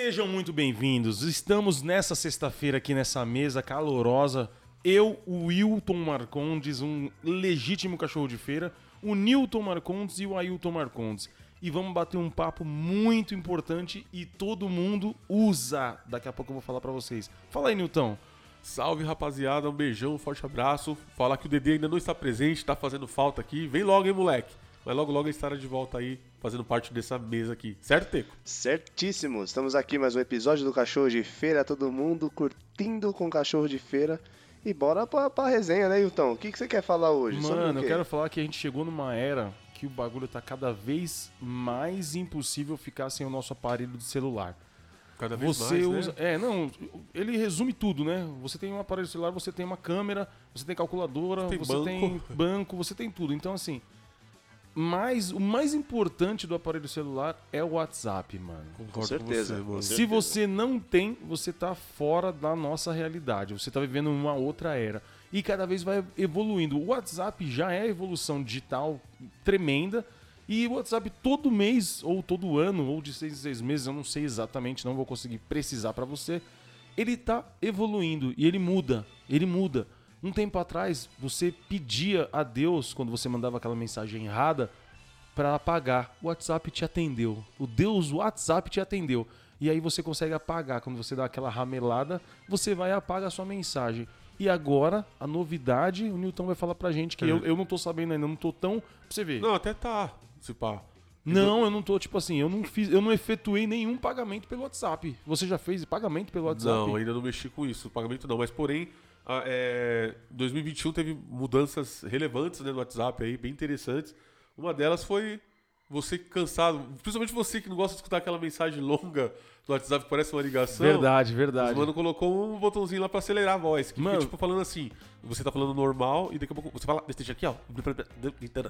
Sejam muito bem-vindos. Estamos nessa sexta-feira aqui nessa mesa calorosa. Eu, o Wilton Marcondes, um legítimo cachorro de feira, o Newton Marcondes e o Ailton Marcondes. E vamos bater um papo muito importante e todo mundo usa. Daqui a pouco eu vou falar pra vocês. Fala aí, Newton. Salve rapaziada, um beijão, um forte abraço. Falar que o Dedê ainda não está presente, tá fazendo falta aqui. Vem logo, hein, moleque. Mas logo, logo ele estará de volta aí, fazendo parte dessa mesa aqui. Certo, Teco? Certíssimo. Estamos aqui mais um episódio do Cachorro de Feira. Todo mundo curtindo com o Cachorro de Feira. E bora pra, pra resenha, né, Hilton? O que, que você quer falar hoje? Mano, o eu quero falar que a gente chegou numa era que o bagulho tá cada vez mais impossível ficar sem o nosso aparelho de celular. Cada vez Você mais, usa. né? É, não, ele resume tudo, né? Você tem um aparelho celular, você tem uma câmera, você tem calculadora, Tem você banco. tem banco, você tem tudo. Então, assim. Mas o mais importante do aparelho celular é o WhatsApp, mano. Concordo certeza, com você, com certeza. Se você não tem, você tá fora da nossa realidade. Você tá vivendo uma outra era. E cada vez vai evoluindo. O WhatsApp já é evolução digital tremenda. E o WhatsApp todo mês, ou todo ano, ou de seis em seis meses, eu não sei exatamente, não vou conseguir precisar pra você. Ele tá evoluindo e ele muda. Ele muda. Um tempo atrás, você pedia a Deus, quando você mandava aquela mensagem errada, para apagar. O WhatsApp te atendeu. O Deus WhatsApp te atendeu. E aí você consegue apagar. Quando você dá aquela ramelada, você vai e apaga a sua mensagem. E agora, a novidade, o Newton vai falar pra gente que É. eu, eu não tô sabendo ainda, não tô tão. Pra você ver. Não, até tá, se pá. Não, eu não tô, tipo assim, eu não fiz, eu não efetuei nenhum pagamento pelo WhatsApp. Você já fez pagamento pelo WhatsApp? Não, ainda não mexi com isso, pagamento não. Mas porém, a- é, 2021 teve mudanças relevantes né, no WhatsApp aí, bem interessantes. Uma delas foi você cansado, principalmente você que não gosta de escutar aquela mensagem longa do WhatsApp que parece uma ligação. Verdade, O verdade. mano colocou um botãozinho lá pra acelerar a voz. Que Mano. fica, tipo, falando assim. Você tá falando normal e daqui a pouco você fala, deixa aqui, ó.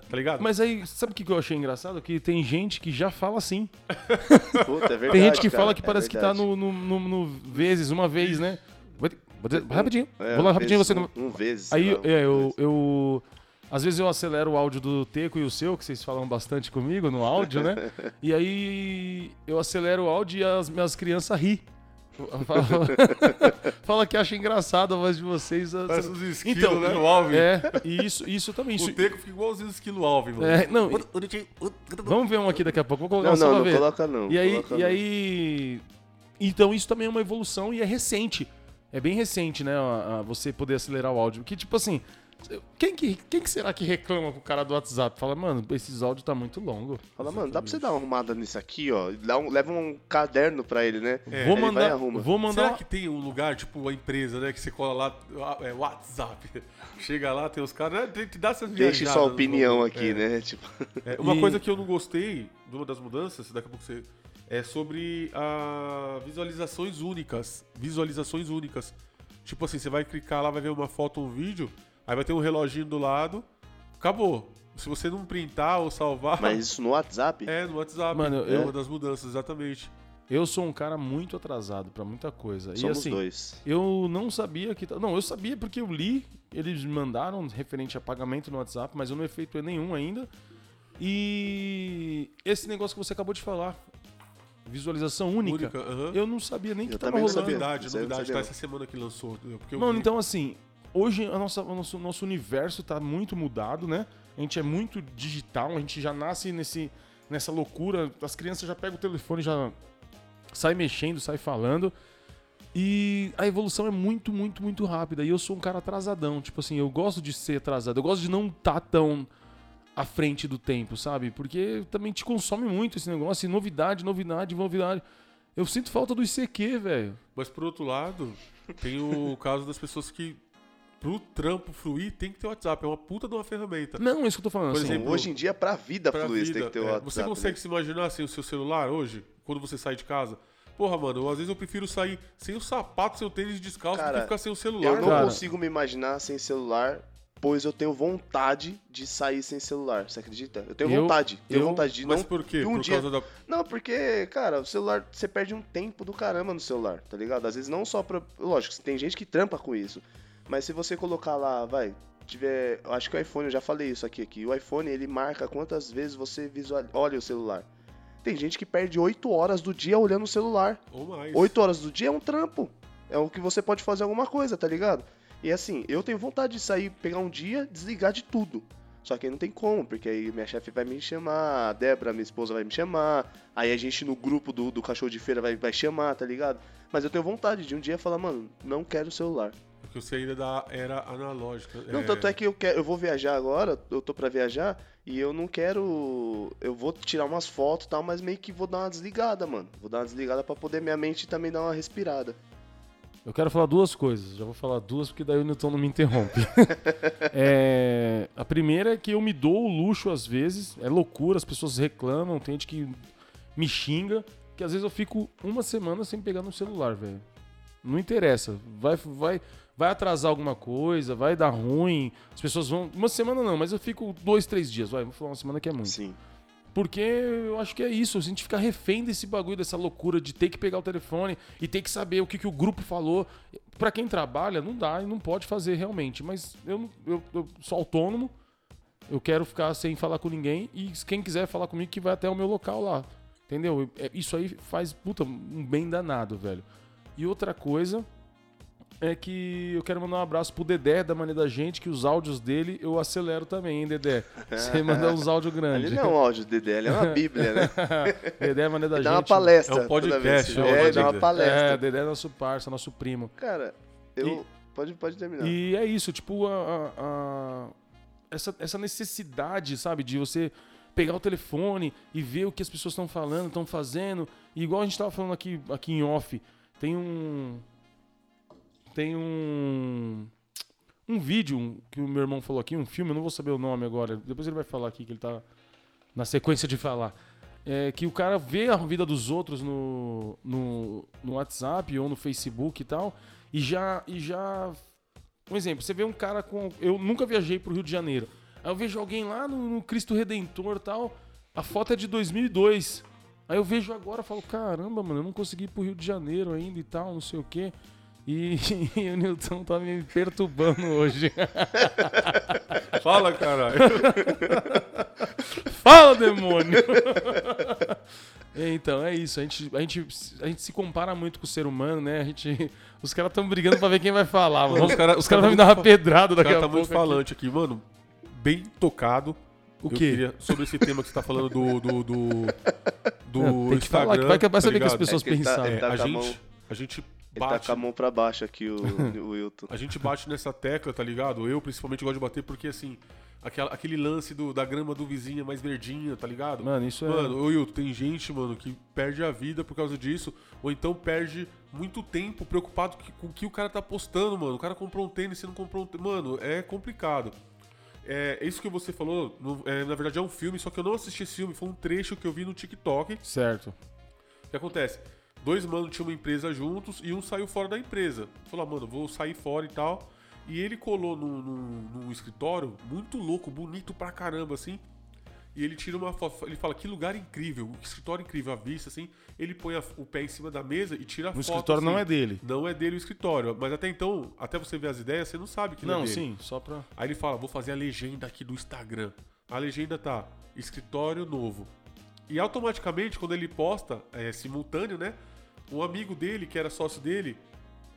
Tá ligado? Mas aí, sabe o que eu achei engraçado? Que tem gente que já fala assim. Puta, é verdade, Tem gente que cara, fala que é parece que tá verdade. no, no, no- no vezes, uma vez, né? Vai ter- vai rapidinho. É, Vou lá um rapidinho, vezes, você. Um, um vezes. Aí é, um eu, eu. Às vezes eu acelero o áudio do Teco e o seu, que vocês falam bastante comigo no áudio, né? E aí eu acelero o áudio e as minhas crianças ri. Fala, fala que acha engraçado a voz de vocês. Parece uns esquilos, Então, né? O Alvin. É, e isso, isso também. Isso, O Teco fica igualzinho os esquilo Alvin, mano. é, não, vamos ver um aqui daqui a pouco. Vou colocar Não, só não, pra não ver. coloca não. E aí, coloca e não. aí. Então isso também é uma evolução e é recente. É bem recente, né? a- a você poder acelerar o áudio. Que tipo assim. Quem que, quem que será que reclama com o cara do WhatsApp? Fala, mano, esses áudios tá muito longo. Fala, mano, dá pra você dar uma arrumada nisso aqui, ó. Dá um- leva um caderno pra ele, né? É, vou ele mandar. arruma. Vou mandar. Será que tem um lugar, tipo a empresa, né? Que você cola lá, é, WhatsApp. Chega lá, tem os caras, né? Que dar essas Deixe sua opinião aqui, É. né? Tipo, É, uma E- coisa que eu não gostei de uma das mudanças, daqui a pouco você. É sobre a visualizações únicas. Visualizações únicas. Tipo assim, você vai clicar lá, vai ver uma foto ou um vídeo, aí vai ter um reloginho do lado, acabou. Se você não printar ou salvar. mas isso no WhatsApp? É, no WhatsApp. Mano, é eu- uma das mudanças, exatamente. Eu sou um cara muito atrasado pra muita coisa. e Somos assim, dois. eu não sabia que. tá- Não, eu sabia porque eu li, eles me mandaram referente a pagamento no WhatsApp, mas eu não efetuei nenhum ainda. E esse negócio que você acabou de falar, visualização única, Única, aham. eu não sabia nem Eu que tava também não rolando. sabia. Novidade, novidade. Tá essa semana que lançou. Porque eu Mano, vi. então assim, hoje a nossa, o nosso, nosso universo tá muito mudado, né? A gente é muito digital, a gente já nasce nesse, nessa loucura. As crianças já pegam o telefone, já sai mexendo, sai falando. E a evolução é muito, muito, muito rápida. E eu sou um cara atrasadão. Tipo assim, eu gosto de ser atrasado. Eu gosto de não estar tão à frente do tempo, sabe? Porque também te consome muito esse negócio. E novidade, novidade, novidade. Eu sinto falta do ICQ, velho. Mas por outro lado, tem o caso das pessoas que, pro trampo fluir, tem que ter WhatsApp. É uma puta de uma ferramenta. Não, é isso que eu tô falando. Por assim, exemplo, Hoje em dia, pra vida Pra fluir, você vida, tem que ter o é. WhatsApp. Você consegue né? se imaginar sem o seu celular hoje? Quando você sai de casa? Porra, mano, às vezes eu prefiro sair sem o sapato, sem o tênis descalço, do que ficar sem o celular. Eu não Cara. consigo me imaginar sem celular, pois eu tenho vontade de sair sem celular. Você acredita? Eu tenho Eu- vontade. Tenho eu- vontade de Mas não. por quê? de um por dia- causa da. Não, porque, cara, o celular, você perde um tempo do caramba no celular, tá ligado? Às vezes não só pra. Lógico, tem gente que trampa com isso. Mas se você colocar lá, vai, tiver. Eu acho que o iPhone, eu já falei isso aqui, aqui. O iPhone, ele marca quantas vezes você visual, olha o celular. Tem gente que perde 8 horas do dia olhando o celular. Ou mais. 8 horas do dia é um trampo. É o que você pode fazer alguma coisa, tá ligado? E assim, eu tenho vontade de sair, pegar um dia, desligar de tudo. Só que aí não tem como, porque aí minha chefe vai me chamar, a Débora, minha esposa, vai me chamar, aí a gente no grupo do, do cachorro de feira vai, vai chamar, tá ligado? Mas eu tenho vontade de um dia falar, mano, não quero celular. Porque você ainda da era analógica. Não, tanto é que eu, quero, eu vou viajar agora, eu tô pra viajar, e eu não quero. Eu vou tirar umas fotos e tal, mas meio que vou dar uma desligada, mano. Vou dar uma desligada pra poder minha mente também dar uma respirada. Eu quero falar duas coisas. Já vou falar duas porque daí o Newton não me interrompe. é, a primeira é que eu me dou o luxo às vezes. É loucura, as pessoas reclamam, tem gente que me xinga. Que às vezes eu fico uma semana sem pegar no celular, velho. Não interessa. Vai, vai, vai atrasar alguma coisa, vai dar ruim. As pessoas vão. Uma semana não, mas eu fico dois, três dias. Vai, vou falar uma semana que é muito. Sim. Porque eu acho que é isso, a gente fica refém desse bagulho, dessa loucura de ter que pegar o telefone e ter que saber o que, que o grupo falou. Pra quem trabalha, não dá e não pode fazer realmente. Mas eu, eu, eu sou autônomo, eu quero ficar sem falar com ninguém e quem quiser falar comigo que vai até o meu local lá. Entendeu? É, Isso aí faz, puta, um bem danado, velho. E outra coisa é que eu quero mandar um abraço pro Dedé da Maneira da Gente, que os áudios dele eu acelero também, hein, Dedé? Você manda uns áudios grandes. Ali não é um áudio Dedé, ali é uma bíblia, né? Dedé é Maneira da Ele Gente. dá uma palestra. É um podcast, toda vez. é É, dá uma palestra. É, Dedé é nosso parça, nosso primo. Cara, eu. Pode, pode terminar. E é isso, tipo, a, a- a- essa, essa necessidade, sabe, de você pegar o telefone e ver o que as pessoas estão falando, estão fazendo. E igual a gente tava falando aqui, aqui em off, tem um. Tem um. Um vídeo que o meu irmão falou aqui, um filme, eu não vou saber o nome agora. Depois ele vai falar aqui, que ele tá na sequência de falar. É que o cara vê a vida dos outros no, no, no WhatsApp ou no Facebook e tal, e já, e já. Um exemplo, você vê um cara com. Eu nunca viajei pro Rio de Janeiro. Aí eu vejo alguém lá no, no Cristo Redentor tal. A foto é de 2002. Aí eu vejo agora e falo: caramba, mano, eu não consegui ir pro Rio de Janeiro ainda e tal, não sei o quê. E, e o Nilton tá me perturbando hoje. Fala, caralho. Fala, demônio! então, é isso. A gente, a, gente, a gente se compara muito com o ser humano, né? A gente, os caras estão brigando pra ver quem vai falar. mano. Os cara- caras cara vão me dar uma pedrada O daqui cara a tá pouco. muito falante aqui, mano. Bem tocado. O queria- sobre esse tema que você tá falando do. do, do, do É, tem que Instagram. falar, que vai, vai tá saber o que as pessoas É que tá- pensaram. ele É, tá a, gente, a gente Ele tá bate. com a mão pra baixo aqui, o, o Wilton. A gente bate nessa tecla, tá ligado? Eu principalmente gosto de bater porque assim. Aquela, aquele lance do, da grama do vizinho é mais verdinha, tá ligado? Mano, isso é. Mano, Wilton, tem gente, mano, que perde a vida por causa disso, ou então perde muito tempo preocupado que- com o que o cara tá postando, mano. O cara comprou um tênis, você não comprou um tênis. Mano, é complicado. É, isso que você falou, no- é, na verdade é um filme, só que eu não assisti esse filme, foi um trecho que eu vi no TikTok. Certo. O que acontece? Dois manos tinham uma empresa juntos e um saiu fora da empresa. Falou, ah, mano, vou sair fora e tal. E ele colou num, num- num escritório muito louco, bonito pra caramba, assim. E ele tira uma foto, ele fala, que lugar incrível, que escritório incrível, a vista, assim. Ele põe a- o pé em cima da mesa e tira a O foto. escritório não assim. é dele. Não é dele o escritório. Mas até então, até você ver as ideias, você não sabe que não, Não, é dele. sim, só pra. Aí ele fala, vou fazer a legenda aqui do Instagram. A legenda tá escritório novo. E automaticamente, quando ele posta, é simultâneo, né? Um amigo dele, que era sócio dele,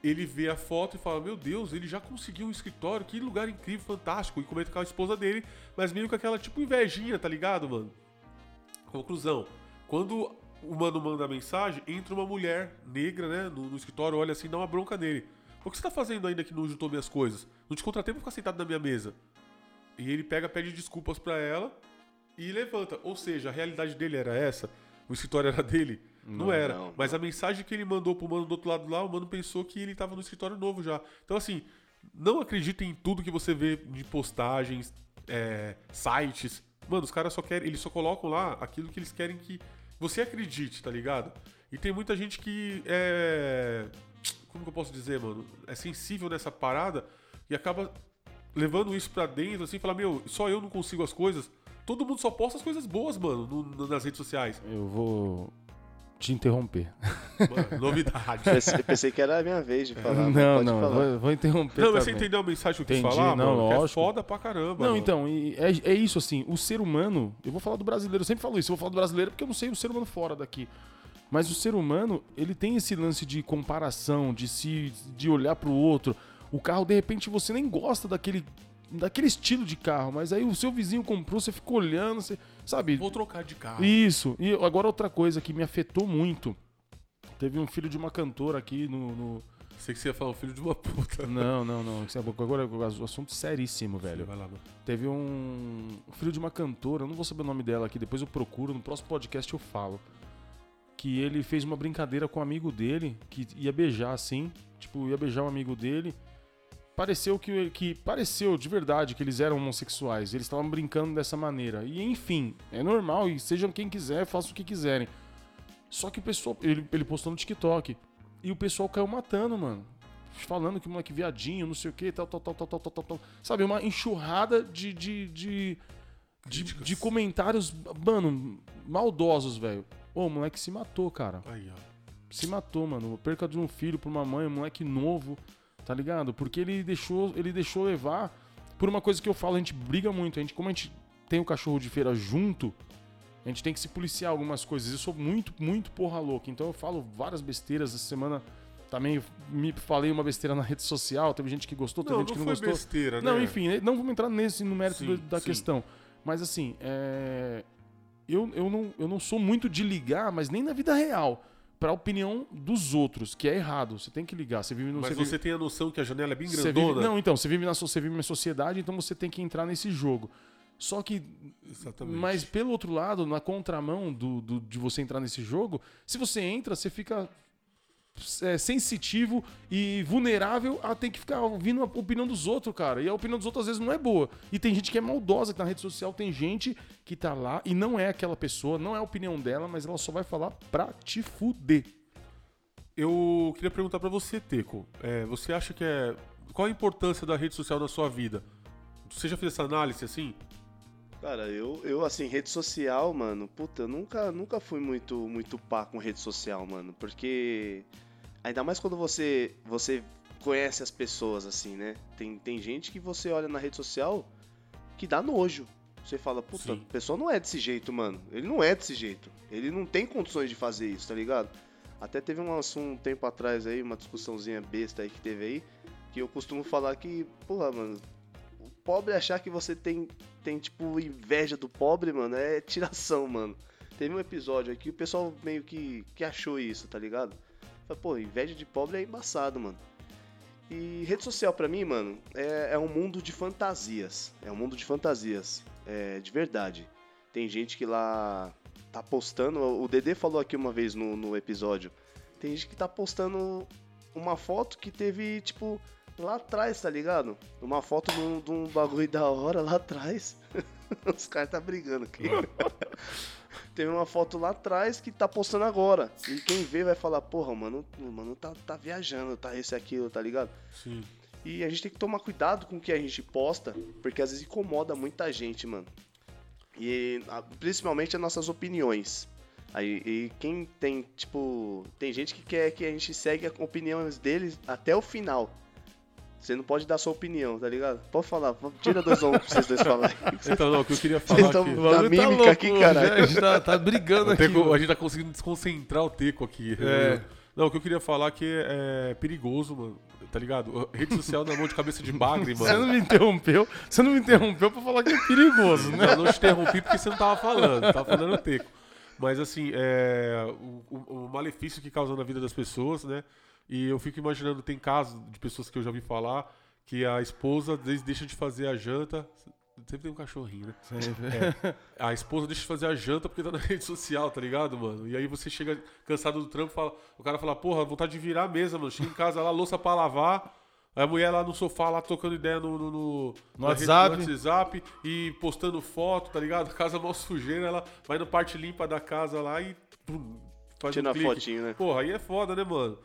ele vê a foto e fala, meu Deus, ele já conseguiu um escritório, que lugar incrível, fantástico. E comenta com a esposa dele, mas meio com aquela tipo invejinha, tá ligado, mano? Conclusão. Quando o mano manda a mensagem, entra uma mulher negra, né, no, no escritório, olha assim, dá uma bronca nele. O que você tá fazendo ainda que não juntou minhas coisas? Não te contratei pra ficar sentado na minha mesa. E ele pega, pede desculpas pra ela e levanta. Ou seja, a realidade dele era essa, o escritório era dele. Não, Não, era. não, Mas a mensagem que ele mandou pro mano do outro lado lá, o mano pensou que ele tava no escritório novo já. Então, assim, não acredita em tudo que você vê de postagens, é, sites. Mano, os caras só querem. Eles só colocam lá aquilo que eles querem que você acredite, tá ligado? E tem muita gente que é. Como que eu posso dizer, mano? É sensível nessa parada e acaba levando isso pra dentro, assim, falar, meu, só eu não consigo as coisas. Todo mundo só posta as coisas boas, mano, no- no- nas redes sociais. Eu vou te interromper. Mano, novidade. Pensei, pensei que era a minha vez de falar. não, pode não, falar. vou, vou interromper. Não, mas você também. entendeu a mensagem que eu quis Entendi, falar, não, mano? Que É lógico. foda pra caramba. Não, mano. então, e é, é isso assim, o ser humano, eu vou falar do brasileiro, eu sempre falo isso, eu vou falar do brasileiro porque eu não sei o ser humano fora daqui. Mas o ser humano, ele tem esse lance de comparação, de se de olhar pro outro. O carro, de repente, você nem gosta daquele daquele estilo de carro, mas aí o seu vizinho comprou, você fica olhando, você, sabe? Vou trocar de carro. Isso. E agora outra coisa que me afetou muito. Teve um filho de uma cantora aqui no- no, Sei que você ia falar o filho de uma puta. Não, não, não. É- Agora é um assunto seríssimo, velho. Vai lá, mano. Teve um um filho de uma cantora, eu não vou saber o nome dela aqui, depois eu procuro, no próximo podcast eu falo. Que ele fez uma brincadeira com um amigo dele, que ia beijar assim, tipo, ia beijar um amigo dele pareceu que, que pareceu de verdade que eles eram homossexuais, eles estavam brincando dessa maneira. E enfim, é normal e sejam quem quiser, façam o que quiserem. Só que o pessoal, ele, ele postou no TikTok e o pessoal caiu matando, mano. Falando que moleque viadinho, não sei o que, tal, tal, tal, tal, tal, tal, tal. Sabe, uma enxurrada de, de, de, de, de comentários, mano, maldosos, velho. Ô, o moleque se matou, cara. Aí, ó. Se matou, mano. Perca de um filho pra uma mãe, um moleque novo tá ligado? Porque ele deixou, ele deixou levar por uma coisa que eu falo, a gente briga muito. A gente, como a gente tem o cachorro de feira junto, a gente tem que se policiar algumas coisas. Eu sou muito, muito porra louca. Então eu falo várias besteiras. Essa semana também me falei uma besteira na rede social. Teve gente que gostou, teve Não, gente não que não gostou. besteira, né? Não, enfim, não vamos entrar nesse no mérito Sim, da, da sim. questão. Mas assim, é, eu, eu, não, eu não sou muito de ligar, mas nem na vida real, pra opinião dos outros, que é errado. Você tem que ligar. Você vive no Mas você você tem a noção que a janela é bem grandona? vive, não, então, você vive, na, você vive na sociedade, então você tem que entrar nesse jogo. Só que, Exatamente. mas pelo outro lado, na contramão do, do- de você entrar nesse jogo, se você entra, você fica é, sensitivo e vulnerável a ter que ficar ouvindo a opinião dos outros, cara. E a opinião dos outros às vezes não é boa. E tem gente que é maldosa que na rede social, tem gente que tá lá e não é aquela pessoa, não é a opinião dela, mas ela só vai falar pra te fuder. Eu queria perguntar pra você, Teco. É, você acha que é. Qual a importância da rede social na sua vida? Você já fez essa análise assim? Cara, eu, eu, assim, rede social, mano, puta, eu nunca, nunca fui muito, muito pá com rede social, mano. Porque. Ainda mais quando você, você conhece as pessoas, assim, né? Tem, tem gente que você olha na rede social que dá nojo. Você fala, puta, Sim. a pessoa não é desse jeito, mano. Ele não é desse jeito. Ele não tem condições de fazer isso, tá ligado? Até teve um, um tempo atrás aí, uma discussãozinha besta aí que teve aí, que eu costumo falar que, porra, mano, o pobre achar que você tem, tem tipo, inveja do pobre, mano, é tiração, mano. Teve um episódio aqui, o pessoal meio que, que achou isso, tá ligado? Pô, inveja de pobre é embaçado, mano. E rede social pra mim, mano, é, é um mundo de fantasias. É um mundo de fantasias. É, de verdade. Tem gente que lá tá postando. O Dedê falou aqui uma vez no, no episódio. Tem gente que tá postando uma foto que teve, tipo, lá atrás, tá ligado? Uma foto de um bagulho da hora lá atrás. Os caras tá brigando aqui. Teve uma foto lá atrás que tá postando agora. E quem vê vai falar, porra, mano, mano tá, tá viajando, tá esse aquilo, tá ligado? Sim. E a gente tem que tomar cuidado com o que a gente posta, porque às vezes incomoda muita gente, mano. E principalmente as nossas opiniões. Aí, e quem tem, tipo, tem gente que quer que a gente segue as opiniões deles até o final. Você não pode dar sua opinião, tá ligado? Pode falar, tira dois ombros pra vocês dois falarem. Então, não, o que eu queria Vocês falar tão- aqui. O bagulho tá mímica aqui, caralho. A gente tá, tá brigando aqui. Teco- a gente tá conseguindo desconcentrar o Teco aqui. É. Não, o que eu queria falar é que é perigoso, mano. Tá ligado? Rede social na mão de cabeça de bagre, Você não mano. me interrompeu, você não me interrompeu pra falar que é perigoso, né? Eu não te interrompi porque você não tava falando, tava falando o Teco. Mas assim, é, o, o- o malefício que causa na vida das pessoas, né? E eu fico imaginando, tem casos de pessoas que eu já ouvi falar que a esposa às vezes deixa de fazer a janta. Sempre tem um cachorrinho, né? A esposa deixa de fazer a janta porque tá na rede social, tá ligado, mano? E aí você chega cansado do trampo, fala, o cara fala, porra, vontade de virar a mesa, mano. Chega em casa lá, louça pra lavar. Aí a mulher lá no sofá, lá trocando ideia no, no, no- rede- WhatsApp. no WhatsApp e postando foto, tá ligado? Casa mal sujeira, ela vai na parte limpa da casa lá e pum, faz Tira um clique. fotinho, né? Porra, aí é foda, né, mano?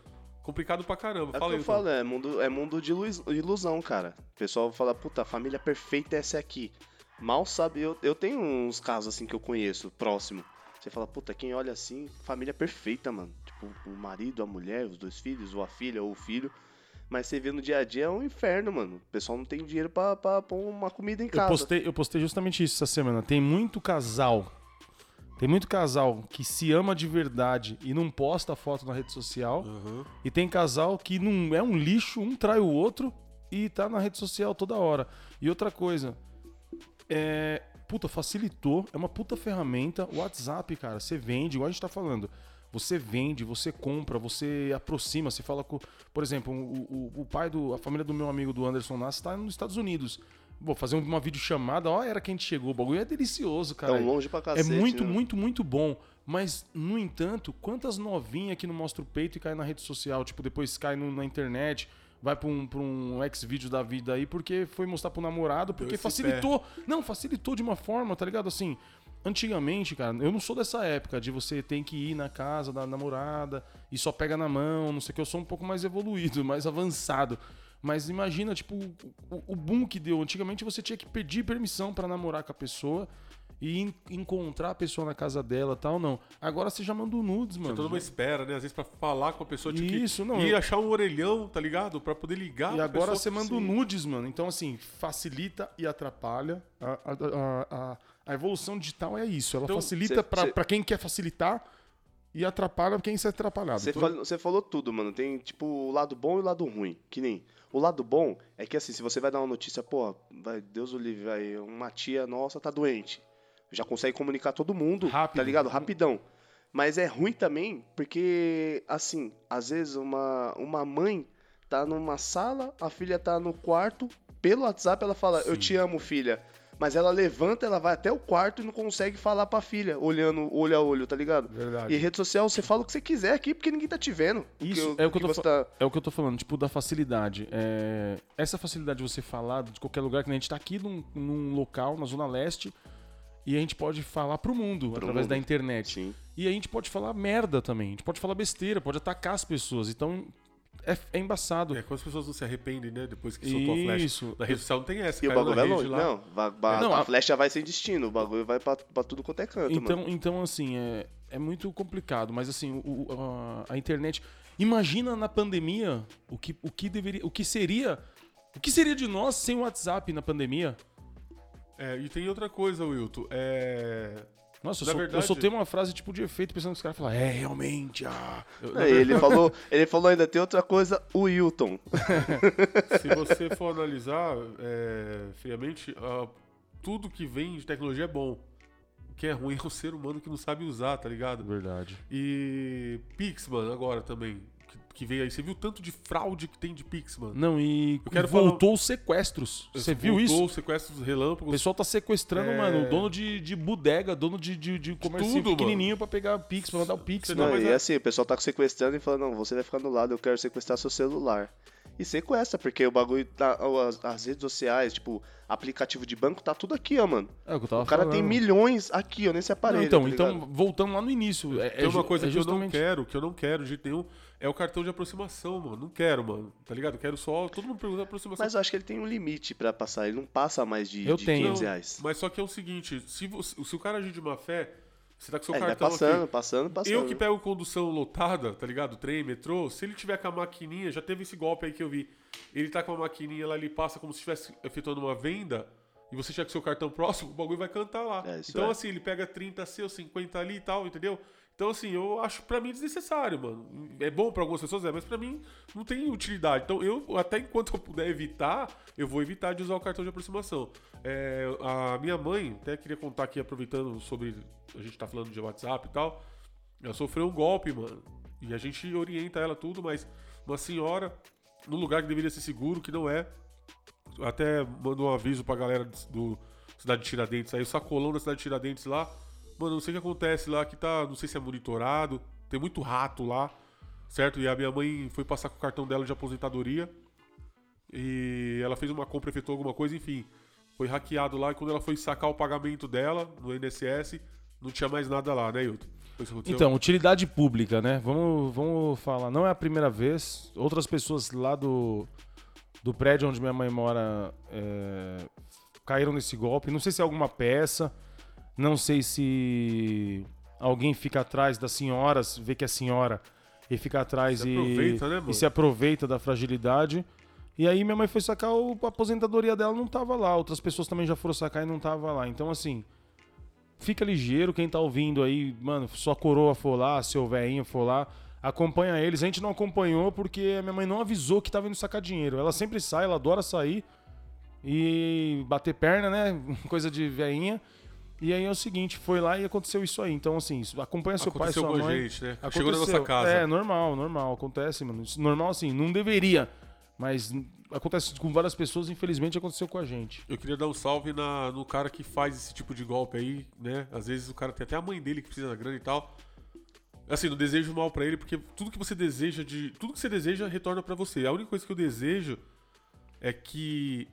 Complicado pra caramba. É o Fala que aí, eu falo, é mundo, é mundo de ilus- ilusão, cara. O pessoal fala, puta, a família perfeita é essa aqui. Mal sabe, eu, eu tenho uns casos assim que eu conheço, próximo. Você fala, puta, quem olha assim, família perfeita, mano. Tipo, o marido, a mulher, os dois filhos, ou a filha, ou o filho. Mas você vê no dia a dia é um inferno, mano. O pessoal não tem dinheiro pra, pra pôr uma comida em Eu casa. postei, eu postei justamente isso essa semana. Tem muito casal. Tem muito casal que se ama de verdade e não posta foto na rede social. Aham. E tem casal que não é um lixo, um trai o outro e tá na rede social toda hora. E outra coisa, é. Puta, facilitou, é uma puta ferramenta. O WhatsApp, cara, você vende, igual a gente tá falando. Você vende, você compra, você aproxima, você fala com. Por exemplo, o, o, o pai do. A família do meu amigo do Anderson Nassi tá nos Estados Unidos. Vou fazer uma videochamada, ó, era que a gente chegou. O bagulho é delicioso, cara. Tão longe pra É cacete. muito, né? muito, muito bom. Mas, no entanto, quantas novinhas que não mostra o peito e cai na rede social, tipo, depois cai no- na internet, vai pra um, pra um ex-vídeo da vida aí, porque foi mostrar pro namorado, porque facilitou. Não, facilitou de uma forma, tá ligado? Assim, antigamente, cara, eu não sou dessa época de você ter que ir na casa da namorada e só pega na mão, não sei o que. Eu sou um pouco mais evoluído, mais avançado. Mas imagina, tipo, o, o boom que deu. Antigamente você tinha que pedir permissão pra namorar com a pessoa e en- encontrar a pessoa na casa dela e tal, não. Agora você já manda o nudes, mano. Tinha toda uma espera, né? Às vezes pra falar com a pessoa, tinha que Isso, não, ir eu- achar um orelhão, tá ligado? Pra poder ligar E agora pessoa. você manda o nudes, mano. Então, assim, facilita e atrapalha. A, a, a, a- a evolução digital é isso. Ela Então, facilita cê- pra, cê- pra quem quer facilitar e atrapalha quem se é atrapalhado. Você Então, falou, você falou tudo, mano. Tem, tipo, o lado bom e o lado ruim. Que nem. O lado bom é que, assim, se você vai dar uma notícia, pô, vai, Deus o livre, vai, uma tia nossa tá doente. Já consegue comunicar todo mundo, Rápido. tá ligado? Rapidão. Mas é ruim também, porque, assim, às vezes uma, uma mãe tá numa sala, a filha tá no quarto, pelo WhatsApp ela fala, eu Sim. te amo, filha. Mas ela levanta, ela vai até o quarto e não consegue falar pra filha, olhando olho a olho, tá ligado? Verdade. E rede social, você fala o que você quiser aqui, porque ninguém tá te vendo. Isso Porque é o que eu tô tá... É o que eu tô falando, tipo, da facilidade. É, Essa facilidade de você falar de qualquer lugar, que a gente tá aqui num, num local, na Zona Leste, e a gente pode falar pro mundo através mundo. da internet. Sim. E a gente pode falar merda também. A gente pode falar besteira, pode atacar as pessoas. Então, é, é embaçado. É, quando as pessoas não se arrependem, né? Depois que soltou a flecha. Isso. Na rede social não tem essa. E o bagulho vai longe. lá. Não, va- va- Não, a, a- flecha vai sem destino. O bagulho vai pra, pra tudo quanto é canto, Então, mano. então assim, é, é muito complicado. Mas assim, o- a, a internet. Imagina na pandemia o que, o que deveria. O que seria. O que seria de nós sem o WhatsApp na pandemia? É, e tem outra coisa, Wilton. É. Nossa, eu, Na só, eu verdade- soltei uma frase tipo de efeito pensando que os caras falam, é, realmente, ah. eu- É, ele falou, ele falou ainda tem outra coisa, o Wilton. Se você for analisar é, friamente, ah, tudo que vem de tecnologia é bom. O que é ruim é o ser humano que não sabe usar, tá ligado? Verdade. E Pix, mano, agora também. Que, veio aí. Você viu tanto de fraude que tem de Pix, mano? Não, e Eu quero voltou os sequestros. Você viu Voltou isso? os sequestros O relâmpagos. pessoal tá sequestrando, É. mano, dono de, de bodega, dono de, de, de comércio tudo, pequenininho pra pegar Pix, pra mandar o Pix, mano. Não, Não, mas e é- assim, o pessoal tá sequestrando e falando, não, você vai ficar no lado, eu quero sequestrar seu celular. E sequestra, porque o bagulho tá. As, as redes sociais, tipo, aplicativo de banco, tá tudo aqui, ó, mano. É o que eu tava O cara falando. tem milhões aqui, ó, nesse Não, aparelho. então, tá então, voltando lá no início. É, Tem é uma coisa é que eu não justamente- quero, que eu não quero de jeito nenhum, é o cartão de aproximação, mano. Não quero, mano. Tá ligado? Quero só. Todo mundo pergunta aproximação. Mas eu acho que ele tem um limite pra passar, ele não passa mais de, Eu de tenho. 500 reais. Mas só que é o seguinte: se, você- se o cara agir de má fé, você tá com seu É, cartão passando, aqui. passando, passando. Eu que pego condução lotada, tá ligado? Trem, metrô, se ele tiver com a maquininha, já teve esse golpe aí que eu vi. Ele tá com a maquininha lá, ele passa como se estivesse efetuando uma venda, e você tiver com seu cartão próximo, o bagulho vai cantar lá. É, então, é. assim, ele pega 30 seu, 50 ali e tal, entendeu? Então, assim, eu acho pra mim desnecessário, mano. É bom pra algumas pessoas, é, mas pra mim não tem utilidade. Então, eu, até enquanto eu puder evitar, eu vou evitar de usar o cartão de aproximação. É, a minha mãe, até queria contar aqui, aproveitando sobre. A gente tá falando de WhatsApp e tal. Ela sofreu um golpe, mano. E a gente orienta ela tudo, mas uma senhora, num lugar que deveria ser seguro, que não é. Até mandou um aviso pra galera do Cidade de Tiradentes aí, o sacolão da Cidade de Tiradentes lá. Mano, não sei o que acontece lá, que tá. Não sei se é monitorado. Tem muito rato lá, certo? E a minha mãe foi passar com o cartão dela de aposentadoria. E ela fez uma compra, efetuou alguma coisa, enfim. Foi hackeado lá e quando ela foi sacar o pagamento dela no INSS, não tinha mais nada lá, né, Hilton? Então, utilidade pública, né? Vamos, vamos falar. Não é a primeira vez. Outras pessoas lá do, do prédio onde minha mãe mora é, caíram nesse golpe. Não sei se é alguma peça. Não sei se alguém fica atrás das senhoras, vê que é senhora e fica atrás Se e, né, e se aproveita da fragilidade. E aí minha mãe foi sacar, o, a aposentadoria dela não tava lá. Outras pessoas também já foram sacar e não tava lá. Então, assim, fica ligeiro. Quem tá ouvindo aí, mano, sua coroa for lá, seu velhinho for lá, acompanha eles. A gente não acompanhou porque a minha mãe não avisou que tava indo sacar dinheiro. Ela sempre sai, ela adora sair e bater perna, né? Coisa de velhinha. E aí é o seguinte, foi lá e aconteceu isso aí. Então, assim, acompanha seu pai, Aconteceu sua com a mãe. gente, né? Aconteceu. Chegou na nossa casa. É, normal, normal. Acontece, mano. Normal, assim, não deveria. Mas acontece com várias pessoas, infelizmente aconteceu com a gente. Eu queria dar um salve na- no cara que faz esse tipo de golpe aí, né? Às vezes o cara tem até a mãe dele que precisa da grana e tal. Assim, não desejo mal pra ele, porque tudo que você deseja de. Tudo que você deseja retorna pra você. A única coisa que eu desejo é que.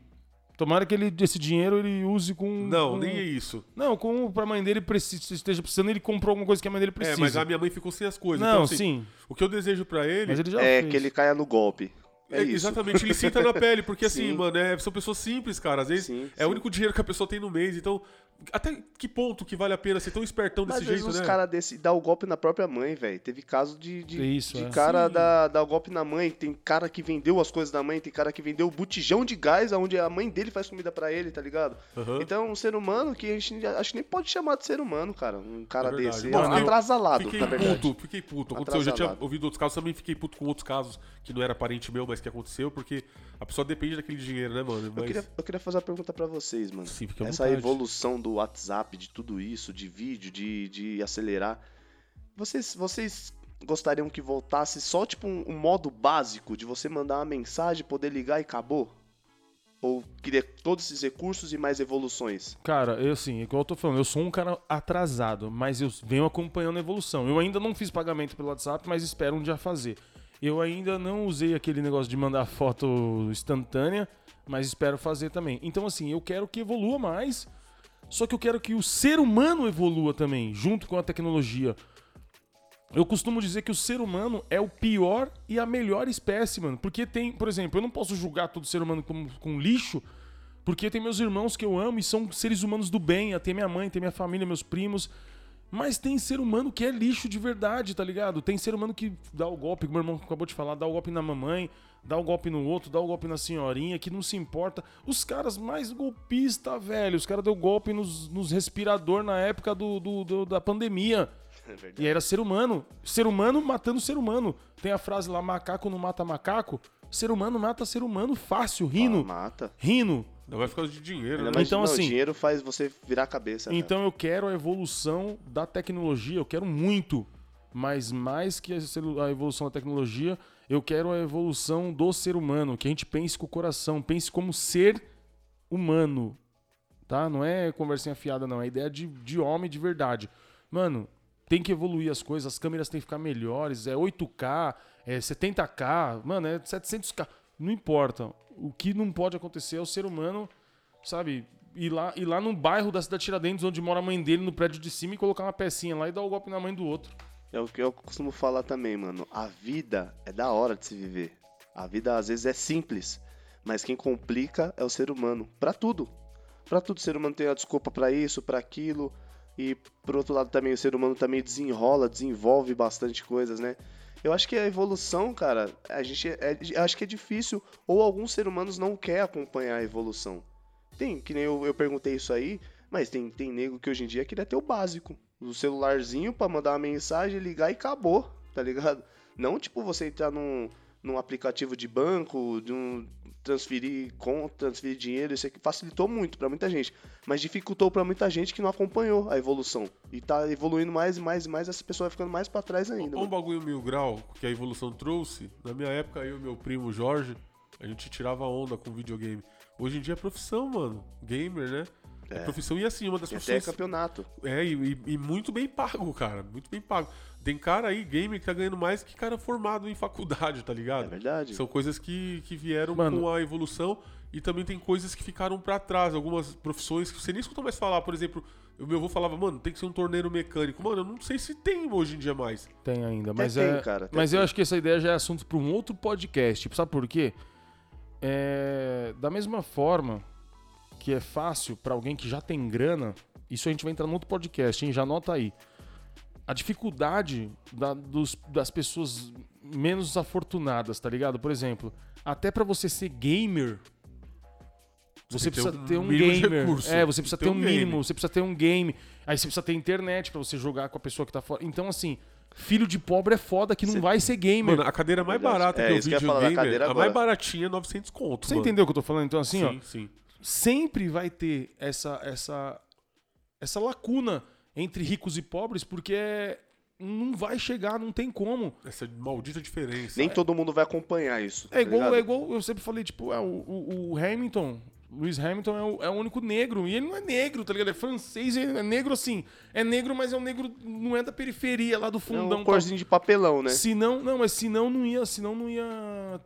Tomara que ele, esse dinheiro ele use com. Não, com- nem é isso. Não, com pra mãe dele preci- esteja precisando, ele comprou alguma coisa que a mãe dele É, precisa. mas a minha mãe ficou sem as coisas. Não, então, assim, sim. O que eu desejo pra ele. Ele já É fez. que ele caia no golpe. É, É, isso. Exatamente, ele sinta na pele, porque assim, Sim. mano, é, são pessoas simples, cara. Às vezes Sim, é o sim. único dinheiro que a pessoa tem no mês, então. Até que ponto que vale a pena ser tão espertão Mas desse vezes jeito, os né? caras desse dá o golpe na própria mãe, velho. Teve caso de, de, Isso, de é. cara Sim. dar, dar o golpe na mãe. Tem cara que vendeu as coisas da mãe, tem cara que vendeu o botijão de gás, onde a mãe dele faz comida pra ele, tá ligado? Aham. Então é um ser humano que a gente acho que nem pode chamar de ser humano, cara. Um cara É desse. Mano, É eu atrasalado, Fiquei na verdade. puto, fiquei puto. Aconteceu, eu já tinha ouvido outros casos, também fiquei puto com outros casos que não era parente meu, mas que aconteceu, porque a pessoa depende daquele dinheiro, né, mano? Eu Mas, queria, eu queria fazer uma pergunta pra vocês, mano. sim, Essa vontade. evolução do WhatsApp, de tudo isso, de vídeo, de, de acelerar. Vocês, vocês gostariam que voltasse só tipo um, um modo básico de você mandar uma mensagem, poder ligar e acabou? Ou queria todos esses recursos e mais evoluções? Cara, eu assim, igual eu tô falando, eu sou um cara atrasado, mas eu venho acompanhando a evolução. Eu ainda não fiz pagamento pelo WhatsApp, mas espero um dia fazer. Eu ainda não usei aquele negócio de mandar foto instantânea, mas espero fazer também. Então, assim, eu quero que evolua mais, só que eu quero que o ser humano evolua também, junto com a tecnologia. Eu costumo dizer que o ser humano é o pior e a melhor espécie, mano. Porque tem, por exemplo, eu não posso julgar todo ser humano como, com lixo, porque tem meus irmãos que eu amo e são seres humanos do bem. Tem minha mãe, tem minha família, meus primos. Mas tem ser humano que é lixo de verdade, tá ligado? Tem ser humano que dá o golpe, meu irmão acabou de falar, dá o golpe na mamãe, dá o golpe no outro, dá o golpe na senhorinha, que não se importa. Os caras mais golpistas, velho, os caras deu golpe nos, nos respirador na época do, do- do- da pandemia. É verdade. E era ser humano. Ser humano matando ser humano. Tem a frase lá, macaco não mata macaco. Ser humano mata ser humano fácil, rindo. mata. Rindo. Não vai ficar de dinheiro, né? Então, não, assim- dinheiro faz você virar a cabeça. cara. Então eu quero a evolução da tecnologia, eu quero muito. Mas mais que a evolução da tecnologia, eu quero a evolução do ser humano. Que a gente pense com o coração, pense como ser humano. Tá? Não é conversinha fiada, não. É ideia de, de homem de verdade. Mano, tem que evoluir as coisas, as câmeras têm que ficar melhores. É 8K, é 70K, mano, é 700K. Não importa. O que não pode acontecer é o ser humano, sabe, ir lá, ir lá no bairro da cidade de Tiradentes, onde mora a mãe dele, no prédio de cima, e colocar uma pecinha lá e dar o golpe na mãe do outro. É o que eu costumo falar também, mano. A vida é da hora de se viver. A vida às vezes é simples, mas quem complica é o ser humano. Pra tudo. Pra tudo o ser humano tem a desculpa pra isso, pra aquilo. E por outro lado também o ser humano também desenrola, desenvolve bastante coisas, né? Eu acho que a evolução, cara, a gente é, é- acho que é difícil ou alguns seres humanos não quer acompanhar a evolução. Tem, que nem eu, eu perguntei isso aí, mas tem, tem nego que hoje em dia queria ter o básico. O celularzinho pra mandar uma mensagem, ligar e acabou, tá ligado? Não tipo você entrar num, num aplicativo de banco, de um transferir com transferir dinheiro, isso aqui facilitou muito pra muita gente, mas dificultou pra muita gente que não acompanhou a evolução. E tá evoluindo mais e mais e mais, essa pessoa vai ficando mais pra trás ainda. Um mano. bagulho mil grau que a evolução trouxe, na minha época, eu e meu primo Jorge, a gente tirava onda com videogame. Hoje em dia é profissão, mano. Gamer, né? É, É. profissão e assim, uma das até profissões. campeonato. É, e, e- e muito bem pago, cara. Muito bem pago. Tem cara aí, gamer, que tá ganhando mais que cara formado em faculdade, tá É ligado? verdade. São coisas que, que vieram Mano. com a evolução e também tem coisas que ficaram pra trás. Algumas profissões que você nem escutou mais falar. Por exemplo, o meu avô falava, mano, tem que ser um torneiro mecânico. Mano, eu não sei se tem hoje em dia mais. Tem ainda, Até mas tem, é. cara, até mas eu tem. acho que essa ideia já é assunto para um outro podcast. Tipo, sabe por quê? É, da mesma forma que é fácil para alguém que já tem grana, isso a gente vai entrar no outro podcast, hein? Já anota aí. a dificuldade da- dos- das pessoas menos afortunadas, tá ligado? Por exemplo, até pra você ser gamer, você precisa ter um gamer. É, você precisa ter um mínimo, você precisa ter um game. Aí você precisa ter internet pra você jogar com a pessoa que tá fora. Então, assim, filho de pobre é foda que não Cê- vai ser gamer. Mano, a cadeira mais barata É, que eu vi de gamer, cadeira a mais baratinha é 900 conto, Você mano. entendeu o que eu tô falando? Então, assim, ó, sim, sim. Sempre vai ter essa, essa, essa lacuna entre ricos e pobres, porque é- não vai chegar, não tem como. Essa maldita diferença. Nem todo mundo vai acompanhar isso. É tá igual, ligado? é igual eu sempre falei, tipo, é, o, o, o Hamilton, Lewis Hamilton é o, é o único negro, e ele não é negro, tá ligado? Ele é francês, ele é negro assim. É negro, mas é um negro, não é da periferia, lá do É fundão. um tal. corzinho de papelão, né? Senão, não, mas senão não ia, senão não ia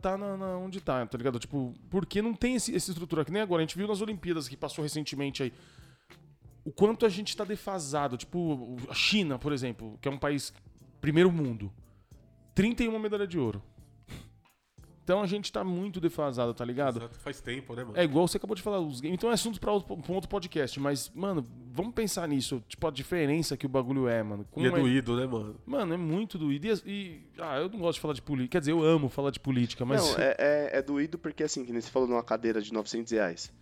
tá na, na- onde tá, tá ligado? Tipo, porque não tem esse, essa estrutura que nem agora. A gente viu nas Olimpíadas que passou recentemente aí. O quanto a gente tá defasado. Tipo, a China, por exemplo, que é um país primeiro mundo. 31 medalha de ouro. Então a gente tá muito defasado, tá ligado? Exato, Faz tempo, né, mano? É igual você acabou de falar, os games. Então é assunto pra outro, pra um outro podcast, mas, mano, vamos pensar nisso. Tipo, a diferença que o bagulho é, mano. Como e é é- doído, né, mano? Mano, é muito doído. E, e- ah, eu não gosto de falar de política. Quer dizer, eu amo falar de política, mas. Não, é, é, é doído porque, assim, que nem você falou numa cadeira de 900 reais.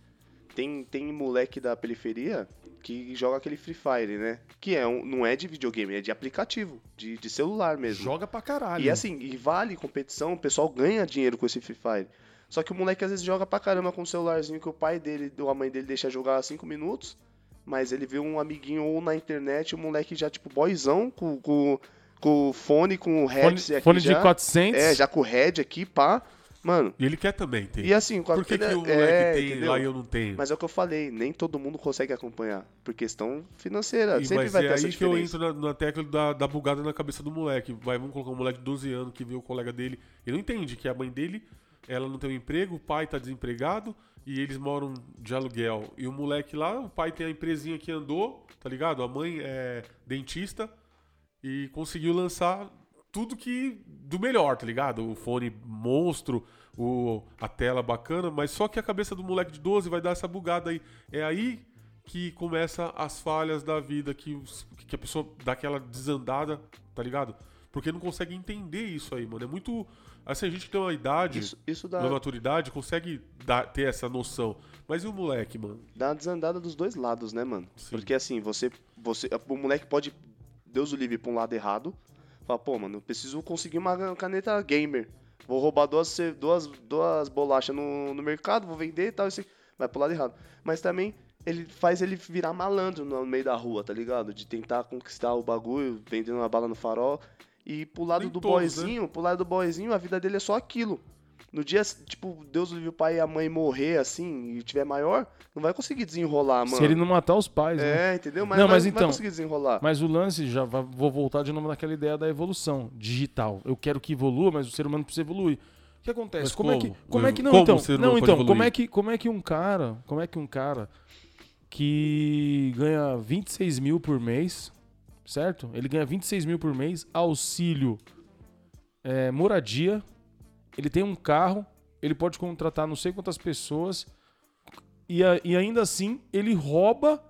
Tem, tem moleque da periferia que joga aquele Free Fire, né? Que é um, não é de videogame, é de aplicativo, de, de celular mesmo. Joga pra caralho. E assim, e vale competição, o pessoal ganha dinheiro com esse Free Fire. Só que o moleque às vezes joga pra caramba com o celularzinho que o pai dele ou a mãe dele deixa jogar 5 minutos, mas ele vê um amiguinho ou na internet, o moleque já tipo boyzão, com, com, com o fone, com o fone, headset aqui fone já. de 400. É, já com o head aqui, pá. Mano, E ele quer também ter. e assim, com a Por que, que o moleque é, tem entendeu? lá e eu não tenho? Mas é o que eu falei, nem todo mundo consegue acompanhar. Por questão financeira. E sempre vai é ter essa aí que eu diferença. entro na, na tecla da, da bugada na cabeça do moleque. Vai, vamos colocar um moleque de 12 anos que vê o colega dele. Ele não entende que a mãe dele, ela não tem um emprego, o pai tá desempregado e eles moram de aluguel. E o moleque lá, o pai tem a empresinha que andou, tá ligado? A mãe é dentista e conseguiu lançar tudo que do melhor, tá ligado? O fone monstro, o, a tela bacana, mas só que a cabeça do moleque de 12 vai dar essa bugada aí. É aí que começa as falhas da vida, que, que a pessoa dá aquela desandada, tá ligado? Porque não consegue entender isso aí, mano. É muito. Assim, a gente que tem uma idade, Isso, isso dá, uma maturidade, consegue dar- ter essa noção. Mas e o moleque, mano? dá uma desandada dos dois lados, né, mano? Sim. Porque assim, você, você. O moleque pode, Deus o livre, pra um lado errado. Fala, pô, mano, eu preciso conseguir uma caneta gamer. Vou roubar duas, duas, duas bolachas no, no mercado, vou vender e tal. Assim, vai pro lado errado. Mas também ele faz ele virar malandro no meio da rua, tá ligado? De tentar conquistar o bagulho, vendendo uma bala no farol. E pro lado Nem do todos, né? boyzinho, pro lado do boyzinho, a vida dele é só aquilo. No dia, tipo, Deus livre o pai e a mãe morrer assim e tiver maior, não vai conseguir desenrolar, mano. Se ele não matar os pais, né? É, entendeu? Mas Não, vai, mas vai então- conseguir desenrolar. Mas o lance, já vou voltar de novo naquela ideia da evolução digital. Eu quero que evolua, mas o ser humano precisa evoluir. O que acontece? Mas como, é que, como? como é que não Como então? o ser humano Não, pode então, como é que como é que um cara, como é que um cara que ganha 26 mil por mês, certo? Ele ganha 26 mil por mês, auxílio, é, moradia, ele tem um carro, ele pode contratar não sei quantas pessoas e, a- e ainda assim ele rouba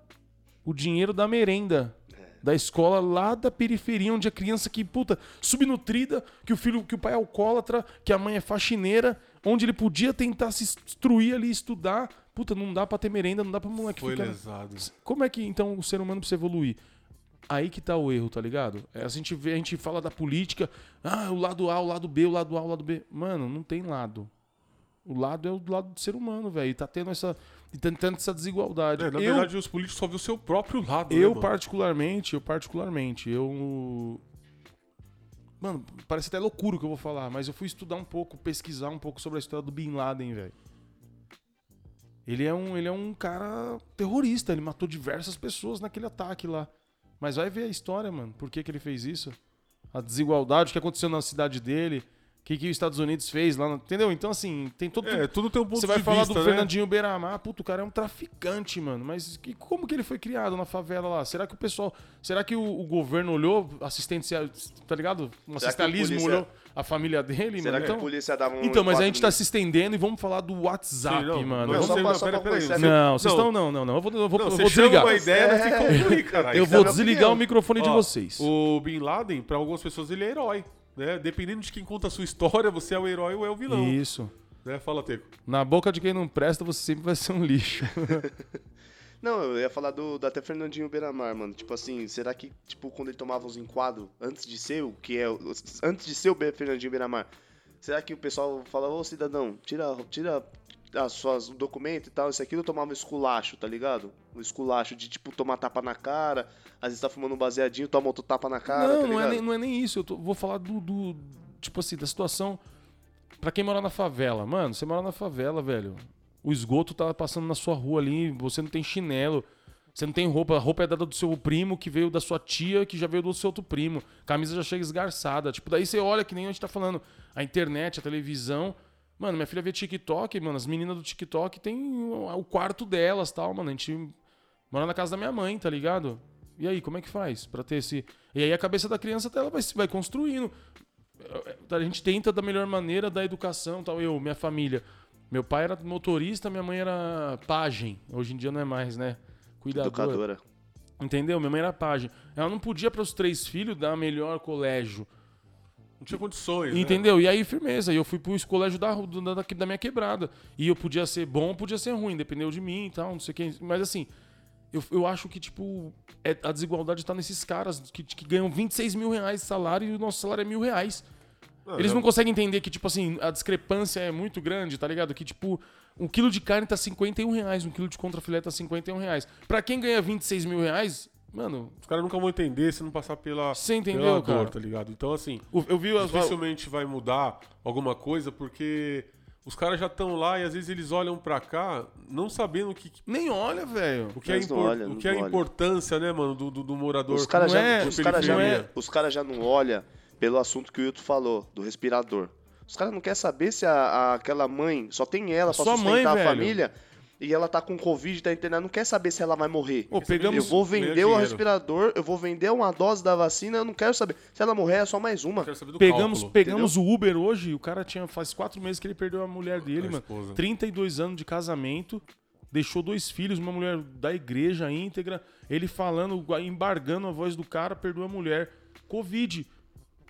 o dinheiro da merenda da escola lá da periferia, onde a criança que, puta, subnutrida, que o filho, que o pai é alcoólatra, que a mãe é faxineira, onde ele podia tentar se instruir ali, estudar. Puta, não dá pra ter merenda, não dá pra moleque Foi ficar... lesado. Como é que então o ser humano precisa evoluir? Aí que tá o erro, tá ligado? É, a gente vê, a gente fala da política, ah, o lado A, o lado B, o lado A, o lado B. Mano, não tem lado. O lado é o lado do ser humano, velho. E tá tendo essa. e tá tendo essa desigualdade. É, na eu, verdade, os políticos só vêem o seu próprio lado. né, eu mano? particularmente, eu particularmente, eu. Mano, parece até loucura o que eu vou falar, mas eu fui estudar um pouco, pesquisar um pouco sobre a história do Bin Laden, velho. Ele é um, ele é um cara terrorista, ele matou diversas pessoas naquele ataque lá. Mas vai ver a história, mano. Por que, que ele fez isso? A desigualdade, o que aconteceu na cidade dele, o que, que os Estados Unidos fez lá, no- entendeu? Então, assim, tem todo. É, tudo tem um ponto Você vai de falar vista, do né? Fernandinho Beiramar, puto, o cara é um traficante, mano. Mas que- como que ele foi criado na favela lá? Será que o pessoal. Será que o, o governo olhou assistencial. Tá ligado? Um assistencialismo polícia- olhou. A família dele, Será mano. que a Então, polícia dava um então mas a gente tá se estendendo e vamos falar do WhatsApp, Sim, não, mano. não, Não, não, pera, pera. Não, vocês estão. Não, não, não. Eu vou, eu vou, Não, eu vou desligar. uma ideia, mas tem que concluir, caralho. Eu é a vou minha desligar o microfone de vocês. O Bin Laden, pra algumas pessoas, ele é herói. Né? Dependendo de quem conta a sua história, você é o herói ou é o vilão. Isso. Né? Fala, Teco. Na boca de quem não presta, você sempre vai ser um lixo. Não, eu ia falar do, do até Fernandinho Beiramar, mano. Tipo assim, será que, tipo, quando ele tomava os enquadros, antes de ser o que é. Antes de ser o Fernandinho Beiramar, será que o pessoal fala, ô cidadão, tira, tira as suas documentos e tal, isso aqui eu tomava um esculacho, tá ligado? Um esculacho de, tipo, tomar tapa na cara, às vezes tá fumando um baseadinho, toma outro tapa na cara, não, tá não é, nem, não é nem isso. Eu tô- vou falar do, do- Tipo assim, da situação. Pra quem mora na favela. Mano, você mora na favela, velho. O esgoto tá passando na sua rua ali, você não tem chinelo. Você não tem roupa, a roupa é dada do seu primo, que veio da sua tia, que já veio do seu outro primo. Camisa já chega esgarçada. Tipo, daí você olha que nem a gente tá falando. A internet, a televisão. Mano, minha filha vê TikTok, mano. As meninas do TikTok tem o quarto delas tal, mano. A gente mora na casa da minha mãe, tá ligado? E aí, como é que faz pra ter esse. E aí a cabeça da criança ela vai, vai construindo. A gente tenta da melhor maneira da educação, tal. Eu, minha família. Meu pai era motorista, minha mãe era pajem. Hoje em dia não é mais, né? Cuidadora. Educadora. Entendeu? Minha mãe era pajem. Ela não podia para os três filhos dar melhor colégio. Não tinha condições. né? Entendeu? E aí, firmeza. E eu fui pro colégio da, da, da, minha quebrada. E eu podia ser bom, podia ser ruim, dependeu de mim e tal, não sei quem. Mas assim, eu, eu acho que, tipo, é- a desigualdade tá nesses caras que, que ganham 26 mil reais de salário e o nosso salário é mil reais. Não, Eles não conseguem entender que, tipo assim, a discrepância é muito grande, tá ligado? Que, tipo, um quilo de carne tá 51 reais, um quilo de contrafilé tá 51 reais. Pra quem ganha 26 mil reais, mano, Os caras nunca vão entender se não passar pela, você entendeu, pela cara? dor, tá ligado? Então, assim, O- Eu vi as. dificilmente vai mudar alguma coisa, porque os caras já estão lá e às vezes eles olham pra cá não sabendo o que, Nem olha, velho. o que, é, impor- olha, o que é a olha. importância, né, mano, do, do, do morador. Os caras Não já, é- os cara já, não é- os cara já não olham pelo assunto que o Hilton falou, do respirador. Os caras não querem saber se a, a- aquela mãe só tem ela pra Sua sustentar mãe, a velho. família e ela tá com Covid, tá internada, não quer saber se ela vai morrer. Ô, pegamos. Eu vou vender o respirador, eu vou vender uma dose da vacina, eu não quero saber. Se ela morrer, é só mais uma. Eu quero saber do Pegamos, cálculo. pegamos o Uber hoje, o cara tinha faz quatro meses que ele perdeu a mulher dele, A mano. esposa. 32 anos de casamento, deixou dois filhos, uma mulher da igreja íntegra, ele falando, embargando a voz do cara, perdeu a mulher. Covid.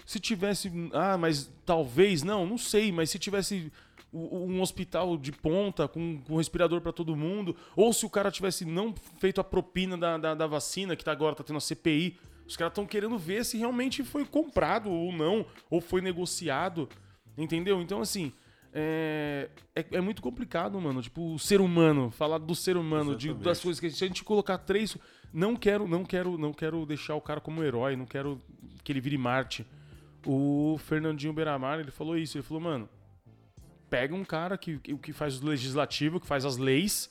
Se tivesse. Ah, mas talvez. Não, não sei, mas se tivesse um hospital de ponta com, com respirador pra todo mundo, ou se o cara tivesse não feito a propina da, da, da vacina, que tá agora tá tendo a CPI, os caras estão querendo ver se realmente foi comprado ou não, ou foi negociado. Entendeu? Então, assim. É, é, é muito complicado, mano. Tipo, o ser humano, falar do ser humano, de, das coisas que se a gente colocar três. Não quero, não quero, não quero deixar o cara como herói, não quero que ele vire Marte. O Fernandinho Beiramar, ele falou isso, ele falou, mano, pega um cara que, que, faz o legislativo, que faz as leis,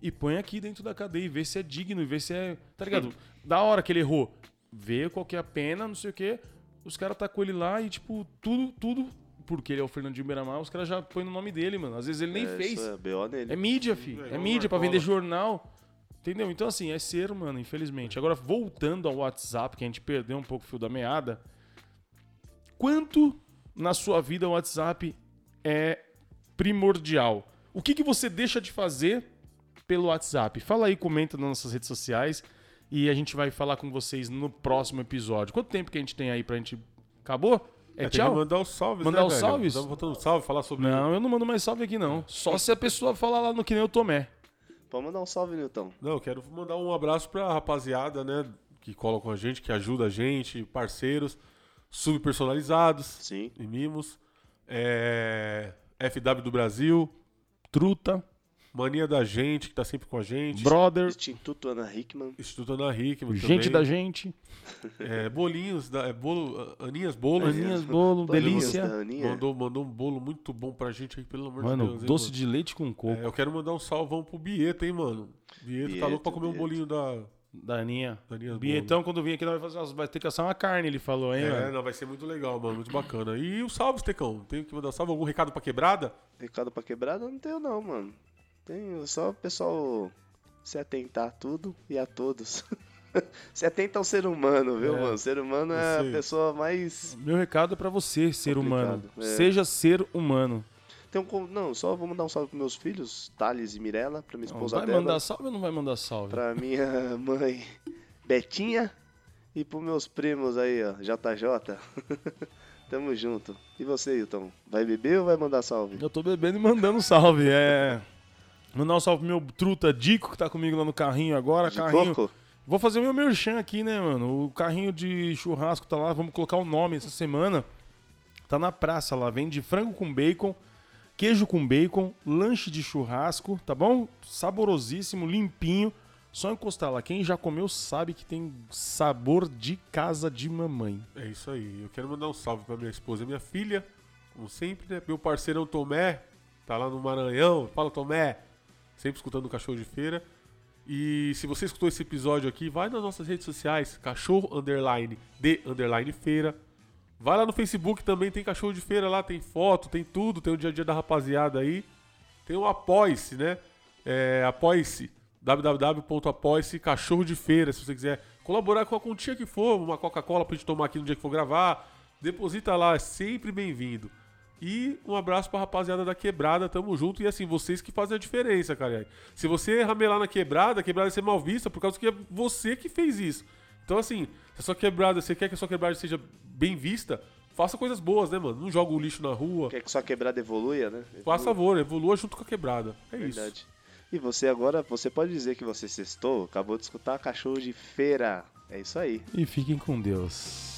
e põe aqui dentro da cadeia e vê se é digno, e vê se é. Tá ligado? Da hora que ele errou, vê qual que é a pena, não sei o quê. Os caras tá com ele lá e, tipo, tudo, tudo, porque ele é o Fernandinho Beiramar, os caras já põem no nome dele, mano. Às vezes ele nem É, fez. É BO nele. É mídia, fi. É É, mídia pra Marcola. vender jornal. Entendeu? Então, assim, é ser, mano, infelizmente. Agora, voltando ao WhatsApp, que a gente perdeu um pouco o fio da meada. Quanto na sua vida o WhatsApp é primordial? O que, que você deixa de fazer pelo WhatsApp? Fala aí, comenta nas nossas redes sociais e a gente vai falar com vocês no próximo episódio. Quanto tempo que a gente tem aí pra gente. Acabou? É, É, tchau? mandar os salves, Mandar né, os velho? salves? Tava botando salve, falar sobre... Não, eu não mando mais salve aqui, não. Só se a pessoa falar lá no que nem o Tomé. Pode mandar um salve, Nilton. Não, eu quero mandar um abraço pra rapaziada, né, que cola com a gente, que ajuda a gente, parceiros, subpersonalizados Sim. e mimos, é, FW do Brasil, Truta, Mania da Gente, que tá sempre com a gente, brother, Instituto Ana Hickman. Instituto Ana Hickman gente também, da gente, é, bolinhos, da, é, bolo, Aninhas Bolos, Aninhas Bolo, delícia. Aninha. mandou, mandou um bolo muito bom pra gente aí, pelo amor de Mano, Deus. hein, doce mano? de leite com coco. É, eu quero mandar um salvão pro Bieto, hein, mano. Bieto, tá Bieto, louco pra comer um bolinho da... Da Aninha. da Aninhas Bietão, quando vir aqui, nós vai, fazer, vai ter que assar uma carne, ele falou, hein, É, mano? não, vai ser muito legal, mano. Muito bacana. E o salve, Tecão. Tem que mandar salve? Algum recado pra quebrada? Recado pra quebrada não tenho não, mano. Tenho só o pessoal se atentar a tudo e a todos. Você atenta ao ser humano, viu, É, mano? O ser humano é a pessoa mais. Meu recado é pra você, ser Complicado, humano. é. Seja ser humano. Tem um... Não, só vou mandar um salve pros meus filhos, Thales e Mirella, pra minha esposa vai dela, mandar salve ou não vai mandar salve? pra minha mãe Betinha e pros meus primos aí, ó, JJ. Tamo junto. E você, Hilton? Vai beber ou vai mandar salve? Eu tô bebendo e mandando salve. É. Mandar um salve pro meu truta Dico, que tá comigo lá no carrinho agora. De carrinho. coco? Vou fazer o meu merchan aqui, né, mano? O carrinho de churrasco tá lá, vamos colocar o nome essa semana. Tá na praça lá, vende frango com bacon, queijo com bacon, lanche de churrasco, tá bom? Saborosíssimo, limpinho. Só encostar lá. Quem já comeu sabe que tem sabor de casa de mamãe. É isso aí. Eu quero mandar um salve pra minha esposa e minha filha. Como sempre, né? Meu parceirão Tomé, tá lá no Maranhão. Fala, Tomé. Sempre escutando o Cachorro de Feira. E se você escutou esse episódio aqui, vai nas nossas redes sociais, cachorro underline de underline feira. Vai lá no Facebook também, tem cachorro de feira lá, tem foto, tem tudo, tem o dia a dia da rapaziada aí. Tem o Apoie-se, né? É, Apoie-se, www.apoie-se cachorro de feira, se você quiser colaborar com a quantia que for, uma Coca-Cola pra gente tomar aqui no dia que for gravar, deposita lá, é sempre bem-vindo. E um abraço pra rapaziada da quebrada, tamo junto. E assim, vocês que fazem a diferença, cara. Se você ramelar na quebrada, a quebrada vai ser mal vista por causa que é você que fez isso. Então, assim, se a sua quebrada, você quer que a sua quebrada seja bem vista, faça coisas boas, né, mano? Não joga o lixo na rua. Quer que sua quebrada evolua, né? Faça favor, evolua junto com a quebrada. É isso. Verdade. E você agora, você pode dizer que você sextou, acabou de escutar cachorro de feira. É isso aí. E fiquem com Deus.